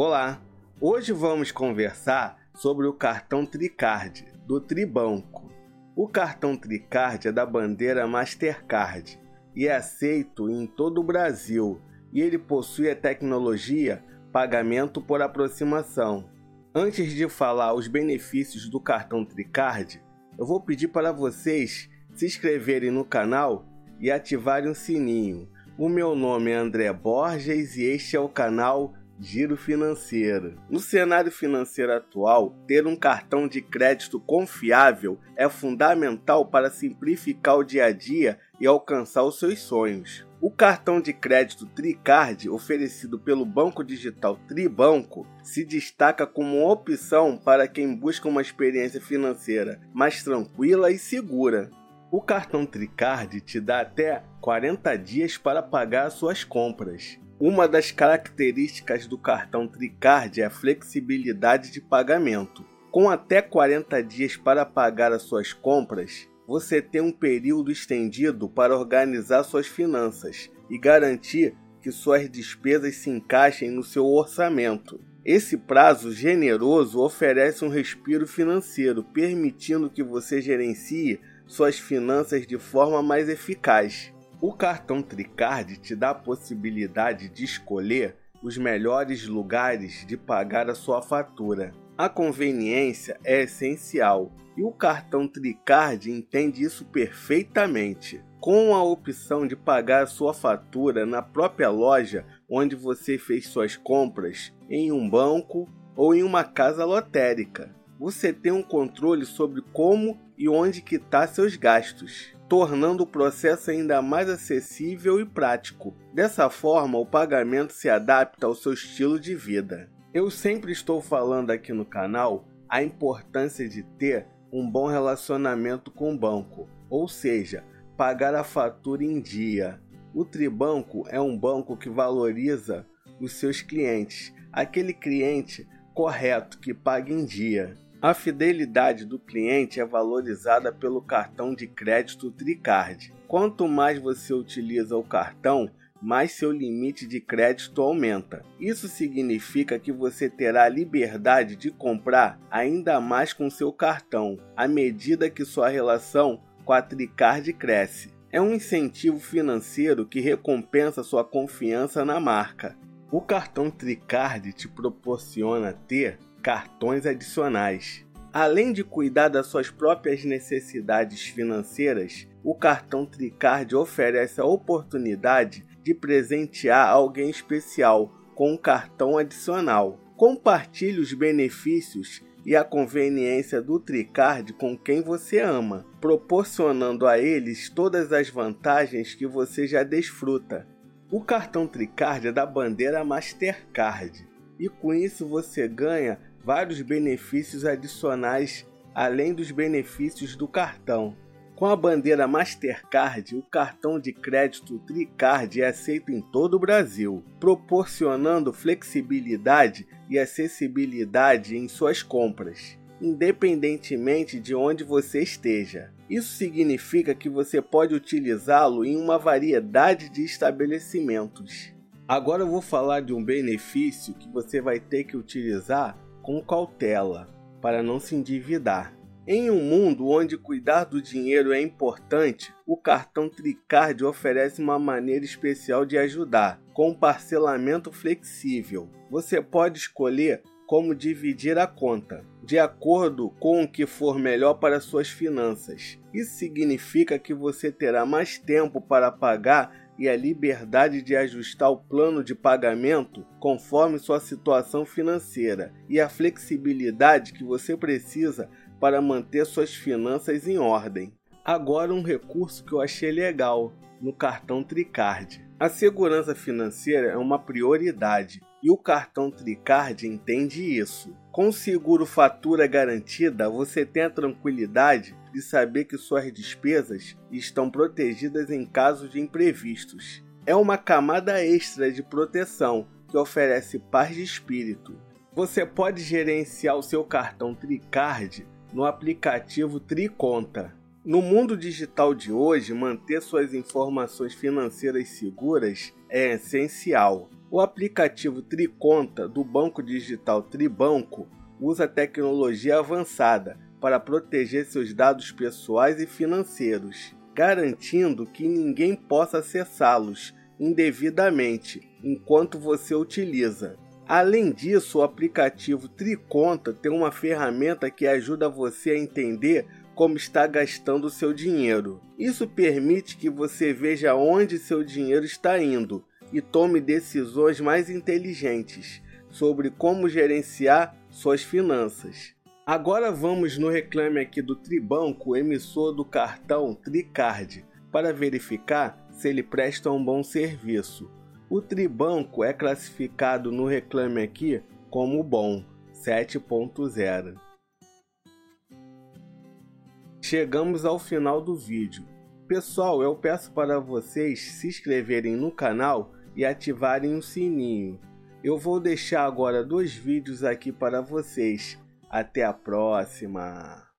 Olá! Hoje vamos conversar sobre o cartão Tricard do Tribanco. O cartão Tricard é da bandeira Mastercard e é aceito em todo o Brasil e ele possui a tecnologia pagamento por aproximação. Antes de falar os benefícios do cartão Tricard, eu vou pedir para vocês se inscreverem no canal e ativarem o sininho. O meu nome é André Borges e este é o canal Giro financeiro. No cenário financeiro atual, ter um cartão de crédito confiável é fundamental para simplificar o dia a dia e alcançar os seus sonhos. O cartão de crédito Tricard, oferecido pelo banco digital Tribanco, se destaca como uma opção para quem busca uma experiência financeira mais tranquila e segura. O cartão Tricard te dá até 40 dias para pagar suas compras. Uma das características do cartão Tricard é a flexibilidade de pagamento. Com até 40 dias para pagar as suas compras, você tem um período estendido para organizar suas finanças e garantir que suas despesas se encaixem no seu orçamento. Esse prazo generoso oferece um respiro financeiro, permitindo que você gerencie suas finanças de forma mais eficaz. O cartão Tricard te dá a possibilidade de escolher os melhores lugares de pagar a sua fatura. A conveniência é essencial e o cartão Tricard entende isso perfeitamente. Com a opção de pagar a sua fatura na própria loja onde você fez suas compras, em um banco ou em uma casa lotérica, você tem um controle sobre como e onde quitar seus gastos tornando o processo ainda mais acessível e prático. Dessa forma, o pagamento se adapta ao seu estilo de vida. Eu sempre estou falando aqui no canal a importância de ter um bom relacionamento com o banco, ou seja, pagar a fatura em dia. O Tribanco é um banco que valoriza os seus clientes, aquele cliente correto que paga em dia. A fidelidade do cliente é valorizada pelo cartão de crédito Tricard. Quanto mais você utiliza o cartão, mais seu limite de crédito aumenta. Isso significa que você terá liberdade de comprar ainda mais com seu cartão, à medida que sua relação com a Tricard cresce. É um incentivo financeiro que recompensa sua confiança na marca. O cartão Tricard te proporciona ter cartões adicionais. Além de cuidar das suas próprias necessidades financeiras, o cartão Tricard oferece a oportunidade de presentear alguém especial com um cartão adicional. Compartilhe os benefícios e a conveniência do Tricard com quem você ama, proporcionando a eles todas as vantagens que você já desfruta. O cartão Tricard é da bandeira Mastercard e com isso você ganha vários benefícios adicionais além dos benefícios do cartão. Com a bandeira Mastercard, o cartão de crédito Tricard é aceito em todo o Brasil, proporcionando flexibilidade e acessibilidade em suas compras, independentemente de onde você esteja. Isso significa que você pode utilizá-lo em uma variedade de estabelecimentos. Agora eu vou falar de um benefício que você vai ter que utilizar com cautela para não se endividar. Em um mundo onde cuidar do dinheiro é importante, o cartão Tricard oferece uma maneira especial de ajudar, com parcelamento flexível. Você pode escolher como dividir a conta, de acordo com o que for melhor para suas finanças. Isso significa que você terá mais tempo para pagar e a liberdade de ajustar o plano de pagamento conforme sua situação financeira e a flexibilidade que você precisa para manter suas finanças em ordem. Agora, um recurso que eu achei legal no cartão Tricard. A segurança financeira é uma prioridade e o cartão Tricard entende isso. Com seguro fatura garantida, você tem a tranquilidade de saber que suas despesas estão protegidas em caso de imprevistos. É uma camada extra de proteção que oferece paz de espírito. Você pode gerenciar o seu cartão Tricard no aplicativo Triconta. No mundo digital de hoje, manter suas informações financeiras seguras é essencial. O aplicativo Triconta do banco digital Tribanco usa tecnologia avançada para proteger seus dados pessoais e financeiros, garantindo que ninguém possa acessá-los indevidamente enquanto você utiliza. Além disso, o aplicativo Triconta tem uma ferramenta que ajuda você a entender como está gastando seu dinheiro. Isso permite que você veja onde seu dinheiro está indo e tome decisões mais inteligentes sobre como gerenciar suas finanças. Agora vamos no reclame aqui do Tribanco, emissor do cartão Tricard, para verificar se ele presta um bom serviço. O Tribanco é classificado no reclame aqui como bom, 7.0. Chegamos ao final do vídeo. Pessoal, eu peço para vocês se inscreverem no canal e ativarem o sininho. Eu vou deixar agora dois vídeos aqui para vocês. Até a próxima!